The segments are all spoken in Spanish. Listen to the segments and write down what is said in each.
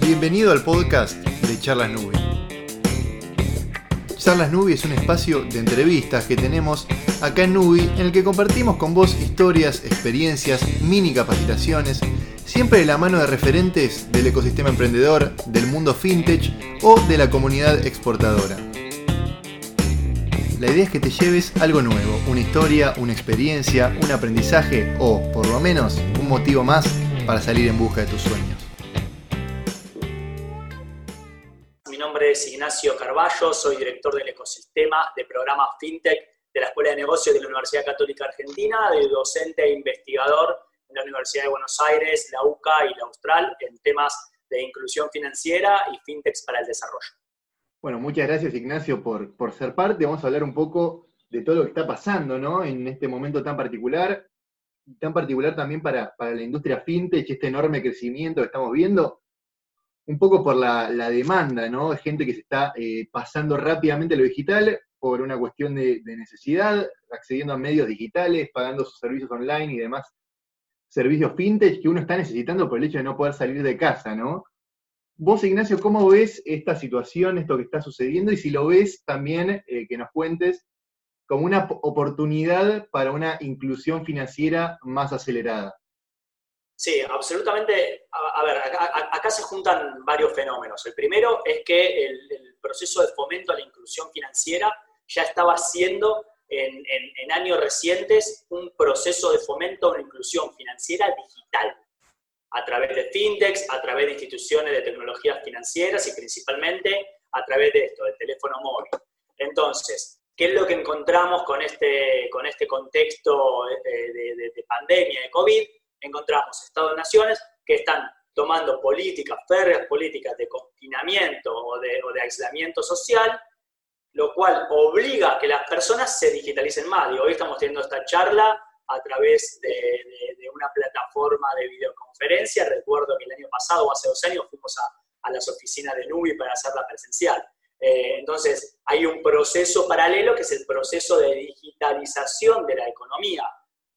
Bienvenido al podcast de Charlas Nubi. Charlas Nubi es un espacio de entrevistas que tenemos acá en Nubi en el que compartimos con vos historias, experiencias, mini capacitaciones, siempre de la mano de referentes del ecosistema emprendedor, del mundo fintech o de la comunidad exportadora. La idea es que te lleves algo nuevo, una historia, una experiencia, un aprendizaje o, por lo menos, un motivo más para salir en busca de tus sueños. Ignacio Carballo, soy director del ecosistema de programas FinTech de la Escuela de Negocios de la Universidad Católica Argentina, de docente e investigador en la Universidad de Buenos Aires, la UCA y la Austral en temas de inclusión financiera y FinTechs para el desarrollo. Bueno, muchas gracias Ignacio por, por ser parte. Vamos a hablar un poco de todo lo que está pasando ¿no? en este momento tan particular, tan particular también para, la industria fintech, este enorme crecimiento que estamos viendo, un poco por la, demanda, ¿no? Gente que se está eh, pasando rápidamente a lo digital por una cuestión de, de, necesidad, accediendo a medios digitales, pagando sus servicios online y demás servicios fintech que uno está necesitando por el hecho de no poder salir de casa, ¿no? Vos, Ignacio, ¿cómo ves esta situación, esto que está sucediendo? Y si lo ves también, eh, que nos cuentes como una oportunidad para una inclusión financiera más acelerada. Sí, absolutamente. A, ver, acá, se juntan varios fenómenos. El primero es que el, proceso de fomento a la inclusión financiera ya estaba siendo en, años recientes un proceso de fomento a la inclusión financiera digital a través de fintechs, a través de instituciones de tecnologías financieras y principalmente a través de esto, del teléfono móvil. Entonces, ¿qué es lo que encontramos con este, con este contexto de, de pandemia, de COVID? Encontramos Estados-naciones que están tomando políticas, férreas políticas de confinamiento o de, o de, aislamiento social, lo cual obliga a que las personas se digitalicen más. Y hoy estamos teniendo esta charla a través de, una plataforma de videoconferencia. Recuerdo que el año pasado o hace dos años fuimos a, las oficinas de Nubi para hacerla presencial. Eh, entonces, hay un proceso paralelo que es el proceso de digitalización de la economía,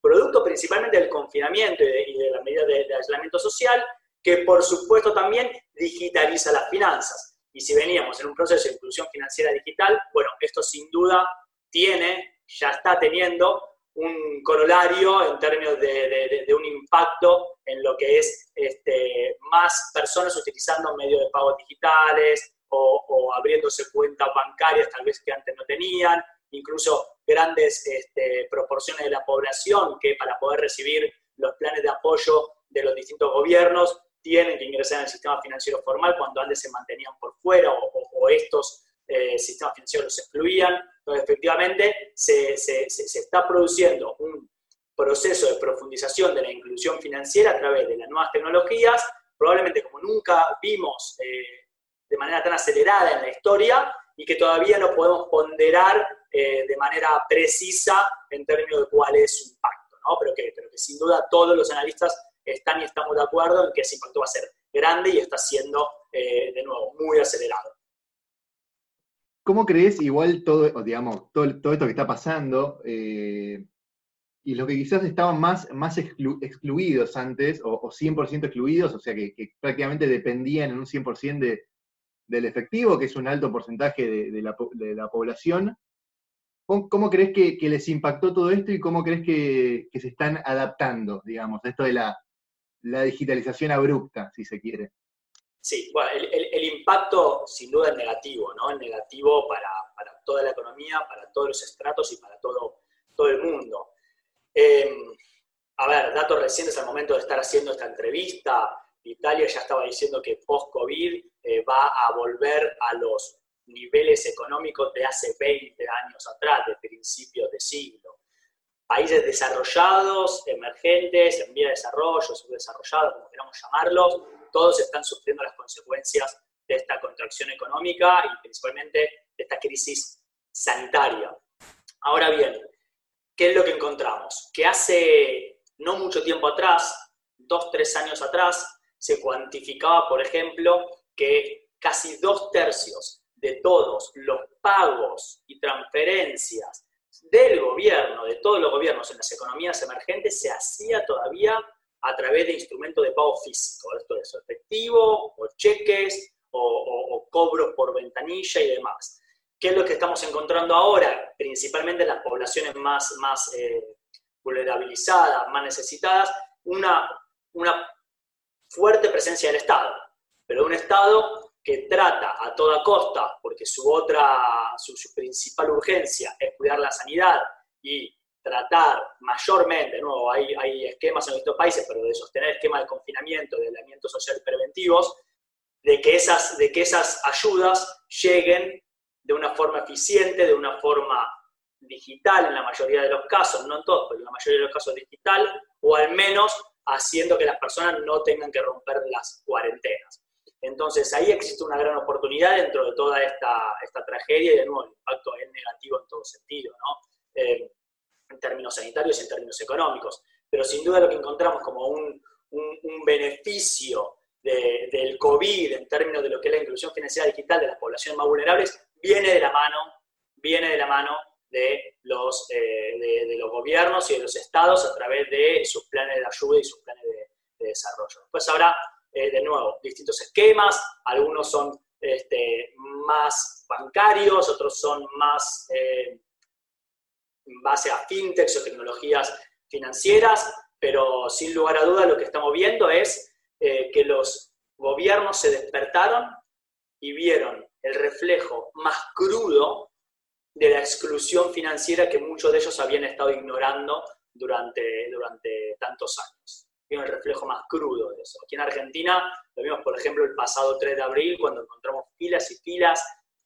producto principalmente del confinamiento y de, la medida de, aislamiento social, que por supuesto también digitaliza las finanzas. Y si veníamos en un proceso de inclusión financiera digital, bueno, esto sin duda tiene, ya está teniendo un corolario en términos de, un impacto en lo que es este, más personas utilizando medios de pago digitales o, abriéndose cuentas bancarias tal vez que antes no tenían, incluso grandes este, proporciones de la población que para poder recibir los planes de apoyo de los distintos gobiernos tienen que ingresar el sistema financiero formal cuando antes se mantenían por fuera o, estos eh, sistemas financieros los excluían. Entonces, efectivamente, se, está produciendo un proceso de profundización de la inclusión financiera a través de las nuevas tecnologías, probablemente como nunca vimos eh, de manera tan acelerada en la historia y que todavía no podemos ponderar eh, de manera precisa en términos de cuál es su impacto, ¿no? pero, que, pero que sin duda todos los analistas están y estamos de acuerdo en que ese impacto va a ser grande y está siendo, eh, de nuevo, muy acelerado. ¿Cómo crees, igual todo, digamos, todo, esto que está pasando, eh, y los que quizás estaban más, más excluidos antes, o, 100% excluidos, o sea, que, prácticamente dependían en un 100% de, del efectivo, que es un alto porcentaje de, la, población, ¿cómo, crees que, les impactó todo esto y cómo crees que, se están adaptando, digamos, a esto de la, digitalización abrupta, si se quiere? Sí, bueno, el, impacto sin duda es negativo, ¿no? Es negativo para, toda la economía, para todos los estratos y para todo, todo el mundo. Em, a ver, datos recientes al momento de estar haciendo esta entrevista, Italia ya estaba diciendo que post-COVID eh, va a volver a los niveles económicos de hace 20 años atrás, de principios de siglo. Países desarrollados, emergentes, en vía de desarrollo, subdesarrollados, como queramos llamarlos, todos están sufriendo las consecuencias de esta contracción económica y principalmente de esta crisis sanitaria. Ahora bien, ¿qué es lo que encontramos? Que hace no mucho tiempo atrás, dos, tres años atrás, se cuantificaba, por ejemplo, que casi dos tercios de todos los pagos y transferencias del gobierno, de todos los gobiernos en las economías emergentes, se hacía todavía a través de instrumentos de pago físico. Esto es efectivo o cheques o, cobros por ventanilla y demás. ¿Qué es lo que estamos encontrando ahora? Principalmente en las poblaciones más, más eh, vulnerabilizadas, más necesitadas, una, una fuerte presencia del Estado, pero un Estado que trata a toda costa, porque su otra, su, principal urgencia es cuidar la sanidad y tratar mayormente, nuevo, hay, hay esquemas en estos países, pero de sostener esquemas de confinamiento, de aislamiento social preventivos, de que, esas, de que esas ayudas lleguen de una forma eficiente, de una forma digital en la mayoría de los casos, no en todos, pero en la mayoría de los casos digital, o al menos haciendo que las personas no tengan que romper las cuarentenas. Entonces ahí existe una gran oportunidad dentro de toda esta, esta tragedia y de nuevo el impacto es negativo en todo sentido, ¿no? Eh, en términos sanitarios y en términos económicos. Pero sin duda lo que encontramos como un, un, beneficio del COVID en términos de lo que es la inclusión financiera digital de las poblaciones más vulnerables viene de la mano, viene de la mano de los, eh, de, los gobiernos y de los estados a través de sus planes de ayuda y sus planes de, desarrollo. Después habrá, eh, de nuevo, distintos esquemas, algunos son este, más bancarios, otros son más eh, en base a fintechs o tecnologías financieras, pero sin lugar a duda lo que estamos viendo es que los gobiernos se despertaron y vieron el reflejo más crudo de la exclusión financiera que muchos de ellos habían estado ignorando durante, durante tantos años. Vieron el reflejo más crudo de eso. Aquí en Argentina lo vimos, por ejemplo, el pasado 3 de abril, cuando encontramos filas y filas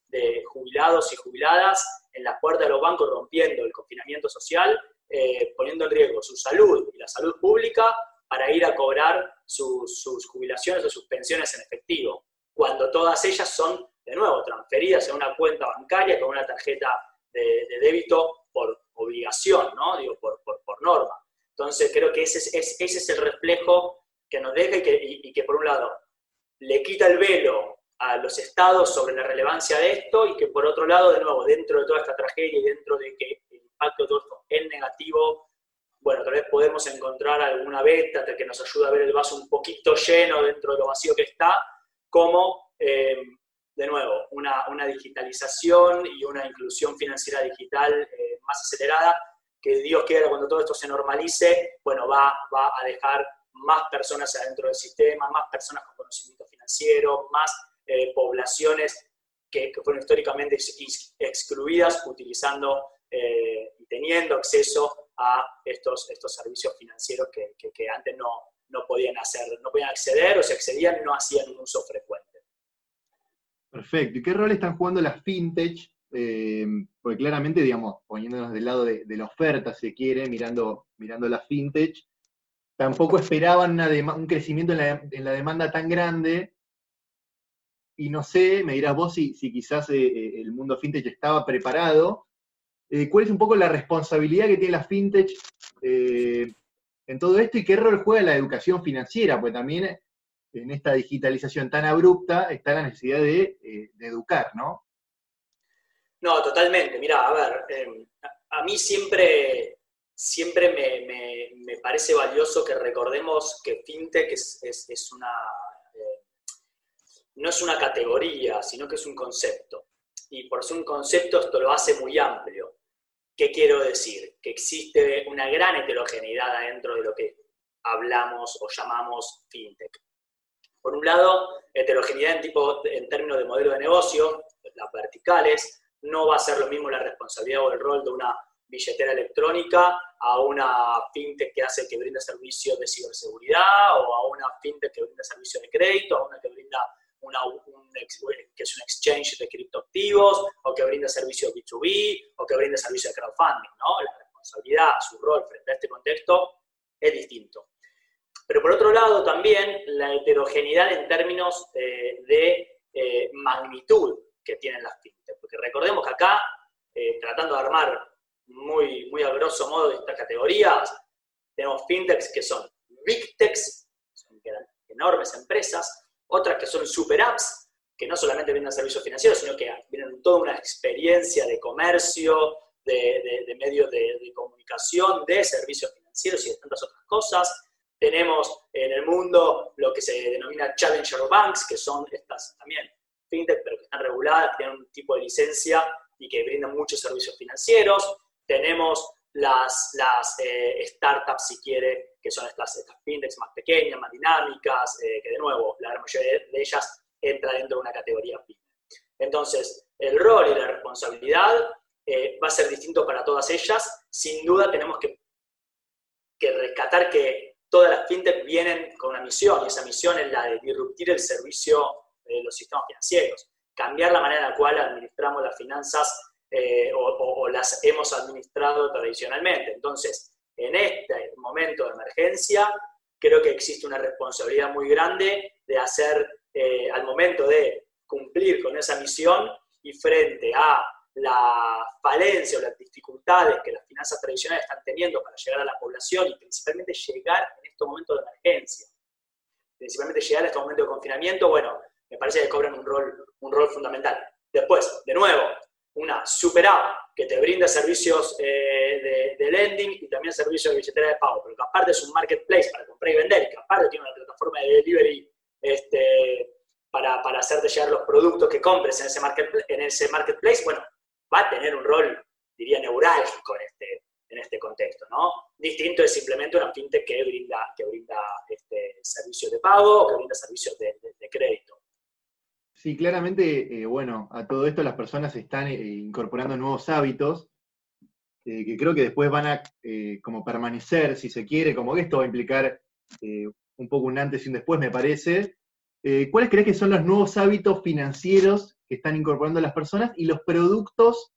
de jubilados y jubiladas en las puertas de los bancos rompiendo el confinamiento social, eh, poniendo en riesgo su salud y la salud pública para ir a cobrar sus, sus jubilaciones o sus pensiones en efectivo, cuando todas ellas son de nuevo, transferidas a una cuenta bancaria con una tarjeta de, débito por obligación, ¿no? Digo, por, norma. Entonces, creo que ese es, el reflejo que nos deja y que, por un lado, le quita el velo a los estados sobre la relevancia de esto y que por otro lado, de nuevo, dentro de toda esta tragedia y dentro de que el impacto de todo esto es negativo, bueno, tal vez podemos encontrar alguna beta que nos ayude a ver el vaso un poquito lleno dentro de lo vacío que está, como eh, de nuevo, una, digitalización y una inclusión financiera digital eh, más acelerada, que Dios quiera cuando todo esto se normalice, bueno, va, va a dejar más personas adentro del sistema, más personas con conocimiento financiero, más eh, poblaciones que, fueron históricamente excluidas utilizando eh, y teniendo acceso a estos, estos servicios financieros que, que, antes no, no podían hacer, no podían acceder o si accedían no hacían un uso frecuente. Perfecto. ¿Y qué rol están jugando las fintech? Eh, porque claramente, digamos, poniéndonos del lado de, la oferta, si quiere, mirando, mirando las fintech, tampoco esperaban un crecimiento en la, demanda tan grande. Y no sé, me dirás vos si, quizás eh, eh, el mundo fintech estaba preparado. ¿Cuál es un poco la responsabilidad que tiene la fintech en todo esto y qué rol juega la educación financiera? Pues también en esta digitalización tan abrupta está la necesidad de, educar, ¿no? No, totalmente. Mira, a ver, em, a mí siempre, siempre me, parece valioso que recordemos que FinTech es, una, eh, no es una categoría, sino que es un concepto. Y por ser un concepto esto lo hace muy amplio. ¿Qué quiero decir? Que existe una gran heterogeneidad adentro de lo que hablamos o llamamos FinTech. Por un lado, heterogeneidad en, tipo, en términos de modelo de negocio, las verticales, no va a ser lo mismo la responsabilidad o el rol de una billetera electrónica a una fintech que hace que brinda servicios de ciberseguridad o a una fintech que brinda servicios de crédito, a una que brinda un, que es un exchange de criptoactivos o que brinda servicios B2B o que brinda servicios de crowdfunding. ¿no? La responsabilidad, su rol frente a este contexto es distinto. Pero por otro lado también la heterogeneidad en términos eh, de eh, magnitud que tienen las fintechs. Porque recordemos que acá, eh, tratando de armar muy, muy a grosso modo estas categorías, tenemos fintechs que son big techs, son enormes empresas, otras que son super apps, que no solamente brindan servicios financieros, sino que vienen toda una experiencia de comercio, de, de medios de, comunicación, de servicios financieros y de tantas otras cosas Tenemos en el mundo lo que se denomina Challenger Banks, que son estas también fintech, pero que están reguladas, tienen un tipo de licencia y que brindan muchos servicios financieros. Tenemos las, las eh, startups, si quiere, que son estas, estas fintechs más pequeñas, más dinámicas, eh, que de nuevo, la mayoría de ellas entra dentro de una categoría fintech. Entonces, el rol y la responsabilidad eh, va a ser distinto para todas ellas. Sin duda tenemos que, que rescatar que todas las fintech vienen con una misión, y esa misión es la de disruptir el servicio de los sistemas financieros, cambiar la manera en la cual administramos las finanzas eh, o, las hemos administrado tradicionalmente. Entonces, en este momento de emergencia, creo que existe una responsabilidad muy grande de hacer, eh, al momento de cumplir con esa misión y frente a la falencia o las dificultades que las finanzas tradicionales están teniendo para llegar a la población y principalmente llegar en estos momentos de emergencia, principalmente llegar a estos momentos de confinamiento, bueno, me parece que cobran un rol, un rol fundamental. Después, de nuevo, una super app que te brinda servicios eh, de, lending y también servicios de billetera de pago, pero que aparte es un marketplace para comprar y vender y que aparte tiene una plataforma de delivery este, para, para hacerte llegar los productos que compres en ese, marketplace, en ese marketplace, bueno, va a tener un rol, diría, neurálgico en este, en este contexto, ¿no? Distinto es simplemente una fintech que brinda, que brinda este, servicios de pago que brinda servicios de, crédito. Sí, claramente, eh, bueno, a todo esto las personas están eh, incorporando nuevos hábitos eh, que creo que después van a como permanecer, si se quiere, como que esto va a implicar un poco un antes y un después, me parece, ¿cuáles crees que son los nuevos hábitos financieros que están incorporando las personas y los productos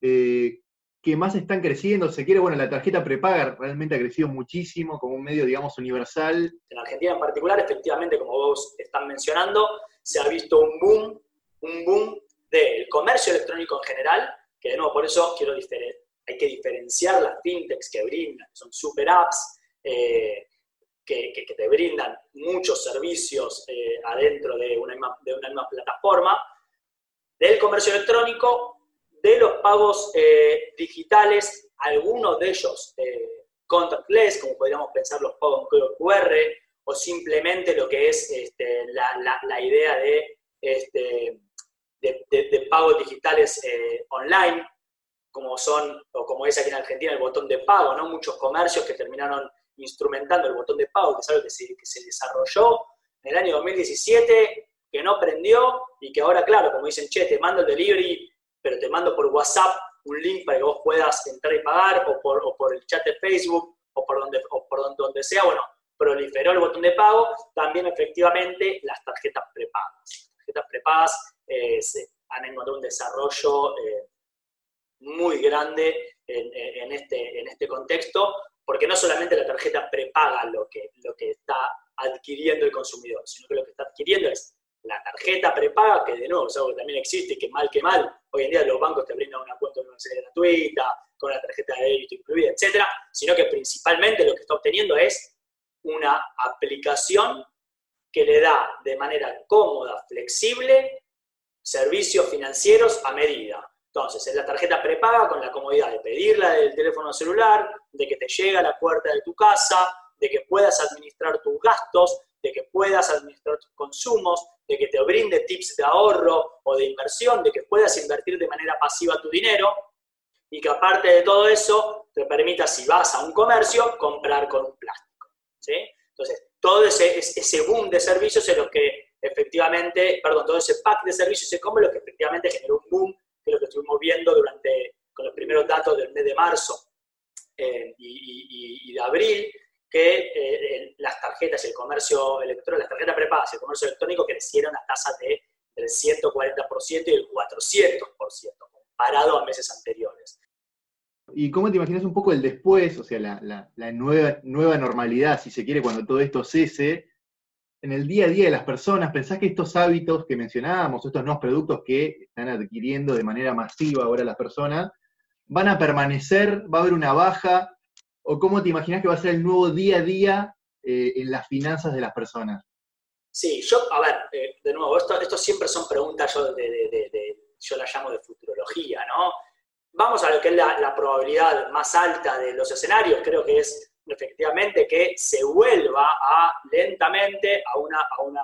que más están creciendo? Se quiere, bueno, la tarjeta prepaga realmente ha crecido muchísimo como un medio, digamos, universal. En Argentina en particular, efectivamente, como vos están mencionando, se ha visto un boom, un boom del comercio electrónico en general, que de nuevo, por eso quiero hay que diferenciar las fintechs que brindan, que son super apps, eh, que, te brindan muchos servicios eh, adentro de una, misma, de una misma plataforma, del comercio electrónico, de los pagos eh, digitales, algunos de ellos contactless, como podríamos pensar los pagos en código QR, o simplemente lo que es este, la, idea de, este, pagos digitales online, como son, o como es aquí en Argentina, el botón de pago, ¿no? Muchos comercios que terminaron instrumentando el botón de pago, que es algo que se, que se desarrolló en el año 2017, que no prendió y que ahora, claro, como dicen, che, te mando el delivery, pero te mando por WhatsApp un link para que vos puedas entrar y pagar, o por, o por el chat de Facebook, o por donde, o por donde, sea, bueno, proliferó el botón de pago, también efectivamente las tarjetas prepagas. Las tarjetas prepagas eh, se han encontrado un desarrollo eh, muy grande en, este, en este contexto, porque no solamente la tarjeta prepaga lo que, lo que está adquiriendo el consumidor, sino que lo que está adquiriendo es la tarjeta prepaga, que de nuevo es algo que también existe, que mal que mal, hoy en día los bancos te brindan una cuenta universitaria gratuita, con la tarjeta de débito incluida, etcétera, sino que principalmente lo que está obteniendo es una aplicación que le da de manera cómoda, flexible, servicios financieros a medida. Entonces, es la tarjeta prepaga con la comodidad de pedirla del teléfono celular, de que te llega a la puerta de tu casa, de que puedas administrar tus gastos, de que puedas administrar tus consumos, de que te brinde tips de ahorro o de inversión, de que puedas invertir de manera pasiva tu dinero y que aparte de todo eso te permita, si vas a un comercio, comprar con un plástico. Entonces, todo ese, ese boom de servicios es lo que efectivamente, perdón, todo ese pack de servicios es como lo que efectivamente generó un boom que lo que estuvimos viendo durante, con los primeros datos del mes de marzo eh, y, de abril, que eh, las tarjetas y el comercio electrónico, las tarjetas prepagas el comercio electrónico crecieron a tasas de, del 140% y del 400%, comparado a meses anteriores. ¿Y cómo te imaginas un poco el después, o sea, la, nueva, normalidad, si se quiere, cuando todo esto cese? en el día a día de las personas, ¿pensás que estos hábitos que mencionábamos, estos nuevos productos que están adquiriendo de manera masiva ahora las personas, van a permanecer? ¿Va a haber una baja? ¿O cómo te imaginas que va a ser el nuevo día a día eh, en las finanzas de las personas? Sí, yo, a ver, eh, de nuevo, esto, siempre son preguntas, yo, de, yo las llamo de futurología, ¿no? Vamos a lo que es la, probabilidad más alta de los escenarios, creo que es efectivamente que se vuelva a lentamente a una, a una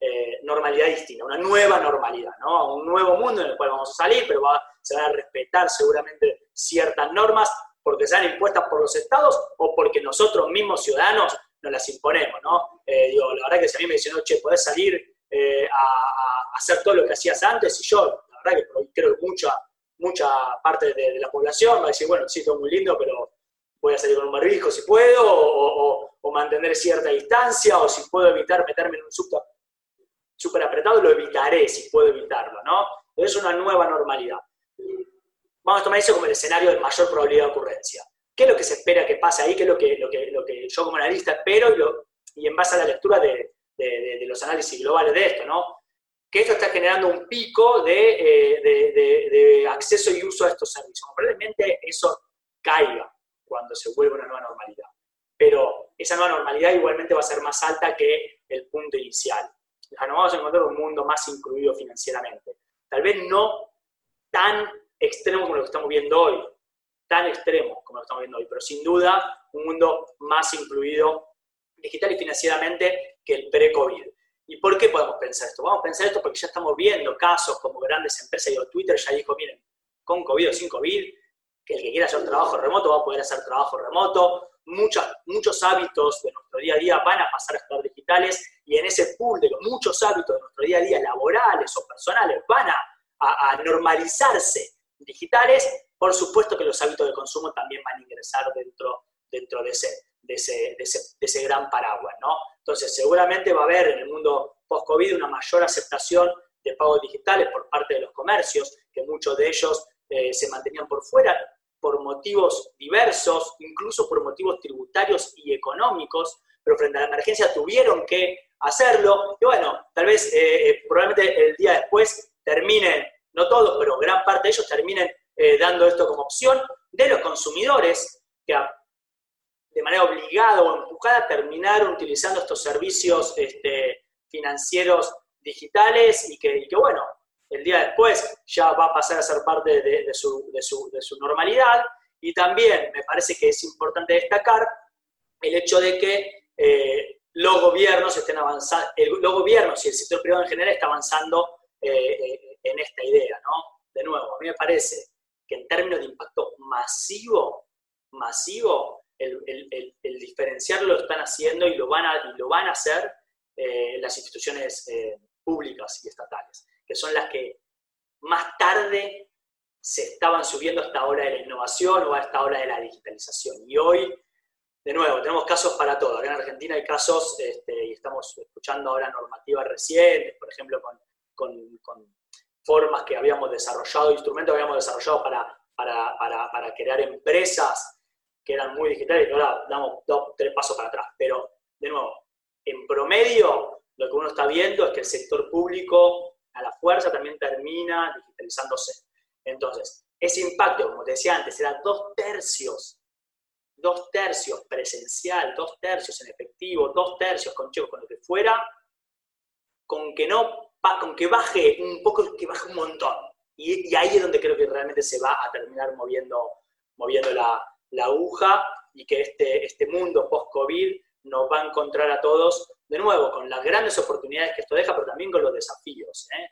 eh, normalidad distinta, una nueva normalidad, ¿no? Un nuevo mundo en el cual vamos a salir, pero se van a respetar seguramente ciertas normas porque sean impuestas por los estados o porque nosotros mismos ciudadanos nos las imponemos, ¿no? Eh, digo, la verdad que si a mí me dicen, che, podés salir eh, a, hacer todo lo que hacías antes, y yo, la verdad que creo que mucha, mucha parte de, la población va a decir, bueno, sí, todo muy lindo, pero voy a salir con un barbijo si puedo, o, mantener cierta distancia, o si puedo evitar meterme en un súper super apretado, lo evitaré si puedo evitarlo, ¿no? es una nueva normalidad. Vamos a tomar eso como el escenario de mayor probabilidad de ocurrencia. ¿Qué es lo que se espera que pase ahí? ¿Qué es lo que, lo que, lo que yo como analista espero y, en base a la lectura de, los análisis globales de esto, ¿no? Que esto está generando un pico de, eh, acceso y uso a estos servicios. Probablemente eso caiga cuando se vuelva una nueva normalidad. Pero esa nueva normalidad igualmente va a ser más alta que el punto inicial. O nos vamos a encontrar un mundo más incluido financieramente. Tal vez no tan extremo como lo que estamos viendo hoy, tan extremo como lo estamos viendo hoy, pero sin duda un mundo más incluido digital y financieramente que el pre-COVID. ¿Y por qué podemos pensar esto? Vamos a pensar esto porque ya estamos viendo casos como grandes empresas, y Twitter ya dijo, miren, con COVID o sin COVID, que el que quiera hacer trabajo remoto va a poder hacer trabajo remoto, muchos, muchos hábitos de nuestro día a día van a pasar a estar digitales y en ese pool de los muchos hábitos de nuestro día a día, laborales o personales, van a, a normalizarse digitales, por supuesto que los hábitos de consumo también van a ingresar dentro, dentro de, ese, de, ese, de, ese, gran paraguas, ¿no? Entonces, seguramente va a haber en el mundo post-COVID una mayor aceptación de pagos digitales por parte de los comercios, que muchos de ellos eh, se mantenían por fuera por motivos diversos, incluso por motivos tributarios y económicos, pero frente a la emergencia tuvieron que hacerlo. Y bueno, tal vez, eh, eh, probablemente el día después terminen no todos, pero gran parte de ellos terminen dando esto como opción de los consumidores que de manera obligada o empujada terminaron utilizando estos servicios este, financieros digitales y que, bueno, el día después ya va a pasar a ser parte de, su, normalidad. Y también me parece que es importante destacar el hecho de que eh, los gobiernos estén avanzando, los gobiernos y el sector privado en general está avanzando eh, en esta idea, ¿no? De nuevo, a mí me parece que en términos de impacto masivo, masivo, el, diferenciarlo lo están haciendo y lo van a, lo van a hacer eh, las instituciones eh, públicas y estatales, que son las que más tarde se estaban subiendo a esta hora de la innovación o a esta hora de la digitalización. Y hoy, de nuevo, tenemos casos para todo. Acá en Argentina hay casos, este, y estamos escuchando ahora normativas recientes, por ejemplo, con formas que habíamos desarrollado, instrumentos que habíamos desarrollado para, para, para, crear empresas que eran muy digitales, y ahora damos dos, tres pasos para atrás. Pero, de nuevo, en promedio, lo que uno está viendo es que el sector público, a la fuerza, también termina digitalizándose. Entonces, ese impacto, como te decía antes, era dos tercios, dos tercios presencial, dos tercios en efectivo, dos tercios con chicos, con lo que fuera, con que no con que baje un poco, que baje un montón. Y, ahí es donde creo que realmente se va a terminar moviendo, moviendo la, aguja y que este, este mundo post-COVID nos va a encontrar a todos, de nuevo, con las grandes oportunidades que esto deja, pero también con los desafíos. ¿eh?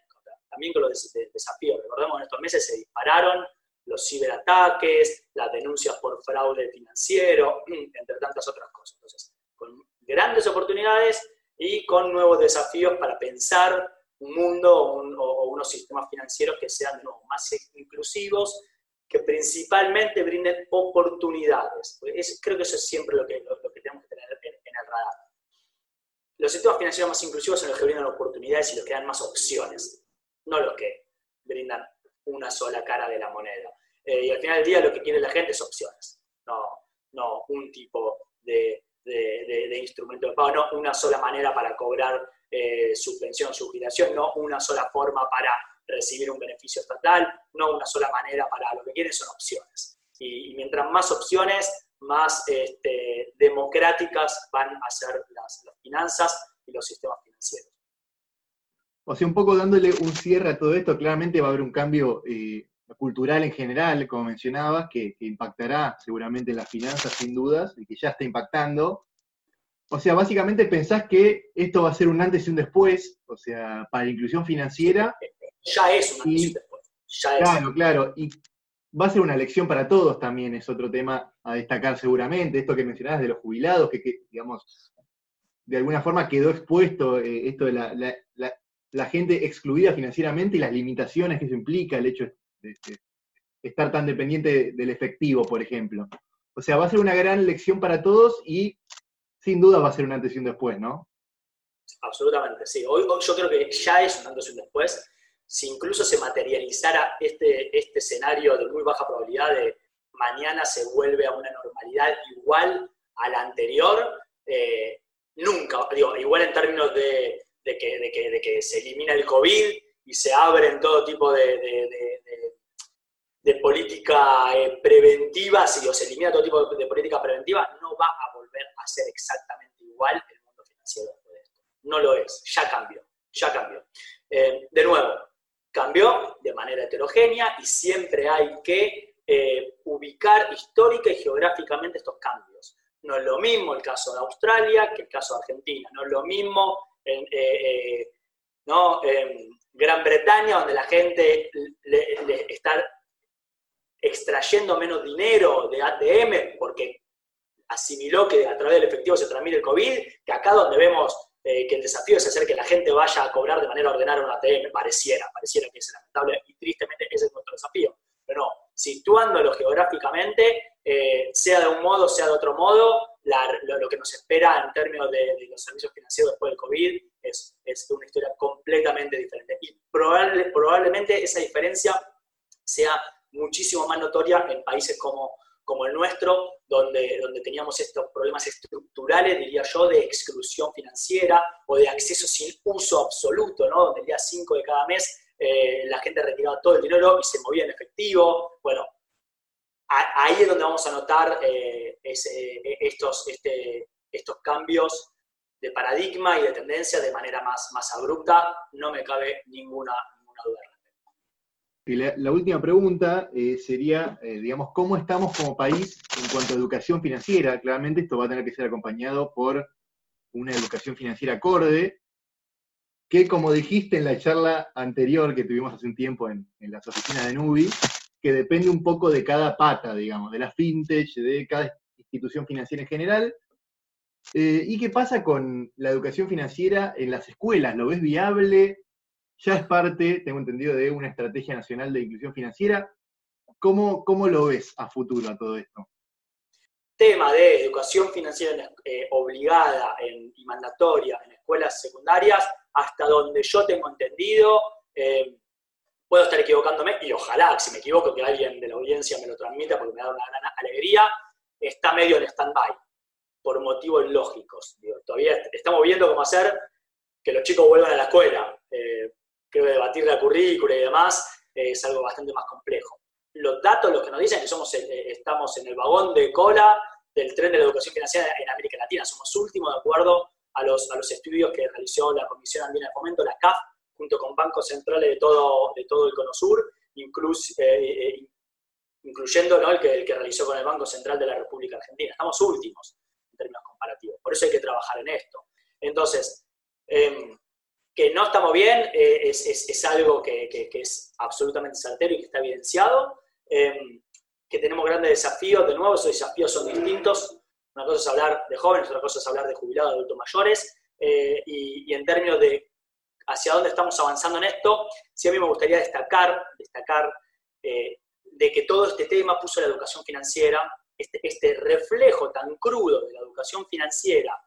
También con los desafíos. Recordemos, en estos meses se dispararon los ciberataques, las denuncias por fraude financiero, entre tantas otras cosas. Entonces, con grandes oportunidades y con nuevos desafíos para pensar un mundo o, unos sistemas financieros que sean más inclusivos, que principalmente brinden oportunidades. creo que eso es siempre lo que, tenemos que tener en, el radar. Los sistemas financieros más inclusivos son los que brindan oportunidades y los que dan más opciones, no los que brindan una sola cara de la moneda. Eh, y al final del día lo que quiere la gente es opciones, no, no un tipo de, instrumento de pago, no una sola manera para cobrar eh, su pensión, su jubilación, no una sola forma para recibir un beneficio estatal, no una sola manera para lo que quieren son opciones. Y, mientras más opciones, más este, democráticas van a ser las, finanzas y los sistemas financieros. O sea, un poco dándole un cierre a todo esto, claramente va a haber un cambio eh, cultural en general, como mencionabas, que, impactará seguramente en las finanzas sin dudas, y que ya está impactando. O sea, básicamente pensás que esto va a ser un antes y un después, o sea, para la inclusión financiera. Ya es un antes y, después. claro, claro. Y va a ser una lección para todos también, es otro tema a destacar seguramente. Esto que mencionabas de los jubilados, que, digamos, de alguna forma quedó expuesto eh, esto de la, gente excluida financieramente y las limitaciones que eso implica, el hecho de, estar tan dependiente del efectivo, por ejemplo. O sea, va a ser una gran lección para todos y sin duda va a ser un antes y un después, ¿no? Absolutamente, sí. Hoy, yo creo que ya es un antes y un después. Si incluso se materializara este, este escenario de muy baja probabilidad de mañana se vuelve a una normalidad igual a la anterior, eh, nunca, digo, igual en términos de, que, se elimina el COVID y se abren todo tipo de, política eh, preventiva, si se elimina todo tipo de, política preventiva, no va a volver a ser exactamente igual el mundo financiero después de esto. No lo es, ya cambió, ya cambió. Eh, de nuevo, cambió de manera heterogénea y siempre hay que eh, ubicar histórica y geográficamente estos cambios. No es lo mismo el caso de Australia que el caso de Argentina, no es lo mismo en, eh, eh, ¿no? Gran Bretaña, donde la gente le, está extrayendo menos dinero de ATM porque asimiló que a través del efectivo se transmite el COVID, que acá donde vemos que el desafío es hacer que la gente vaya a cobrar de manera ordenada un ATM, pareciera, pareciera que es lamentable y tristemente ese es nuestro desafío. Pero no, situándolo geográficamente, eh, sea de un modo, sea de otro modo, lo, que nos espera en términos de, los servicios financieros después del COVID es, una historia completamente diferente. Y probablemente esa diferencia sea muchísimo más notoria en países como, como el nuestro, donde, donde teníamos estos problemas estructurales, diría yo, de exclusión financiera o de acceso sin uso absoluto, ¿no? donde el día 5 de cada mes eh, la gente retiraba todo el dinero y se movía en efectivo. Bueno, ahí es donde vamos a notar eh, eh, estos, este, estos cambios de paradigma y de tendencia de manera más, más abrupta, no me cabe ninguna, duda. La, última pregunta sería, digamos, ¿cómo estamos como país en cuanto a educación financiera? Claramente esto va a tener que ser acompañado por una educación financiera acorde, que como dijiste en la charla anterior que tuvimos hace un tiempo en, las oficinas de Nubi, que depende un poco de cada pata, digamos, de la fintech, de cada institución financiera en general. Eh, ¿Y qué pasa con la educación financiera en las escuelas? ¿Lo ves viable? Ya es parte, tengo entendido, de una estrategia nacional de inclusión financiera. ¿Cómo, cómo lo ves a futuro a todo esto? Tema de educación financiera eh, obligada y mandatoria en escuelas secundarias, hasta donde yo tengo entendido, eh, puedo estar equivocándome, y ojalá, si me equivoco, que alguien de la audiencia me lo transmita porque me da una gran alegría, está medio en stand-by, por motivos lógicos. todavía estamos viendo cómo hacer que los chicos vuelvan a la escuela. Eh, creo que debatir la currícula y demás eh, es algo bastante más complejo. Los datos, los que nos dicen que somos, estamos en el vagón de cola del tren de la educación financiera en América Latina, somos últimos de acuerdo a los, a los estudios que realizó la Comisión Andina de Fomento, la CAF, junto con bancos centrales de todo, de todo el Cono Sur, eh, eh, incluyendo el, que, el que realizó con el Banco Central de la República Argentina. Estamos últimos en términos comparativos, por eso hay que trabajar en esto. Entonces, em, que no estamos bien eh, es, es, algo que, que, es absolutamente certero y que está evidenciado, em, que tenemos grandes desafíos, de nuevo esos desafíos son distintos, una cosa es hablar de jóvenes, otra cosa es hablar de jubilados, de adultos mayores, eh, y, en términos de hacia dónde estamos avanzando en esto, sí a mí me gustaría destacar, destacar eh, de que todo este tema puso la educación financiera, este, este reflejo tan crudo de la educación financiera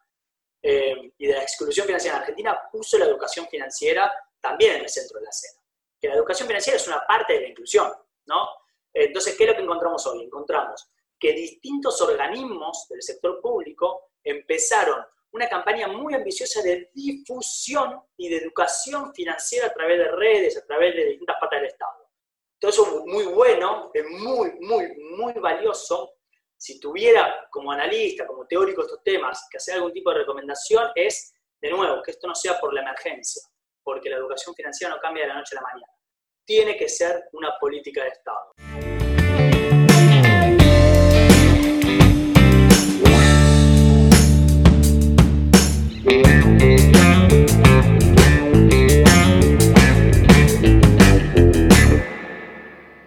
eh, y de la exclusión financiera en Argentina, puso la educación financiera también en el centro de la escena. Que la educación financiera es una parte de la inclusión, ¿no? Entonces, ¿qué es lo que encontramos hoy? Encontramos que distintos organismos del sector público empezaron una campaña muy ambiciosa de difusión y de educación financiera a través de redes, a través de distintas patas del Estado. Todo eso es muy bueno, es muy, muy, muy valioso. Si tuviera como analista, como teórico estos temas, que hacer algún tipo de recomendación, es, de nuevo, que esto no sea por la emergencia, porque la educación financiera no cambia de la noche a la mañana tiene que ser una política de Estado.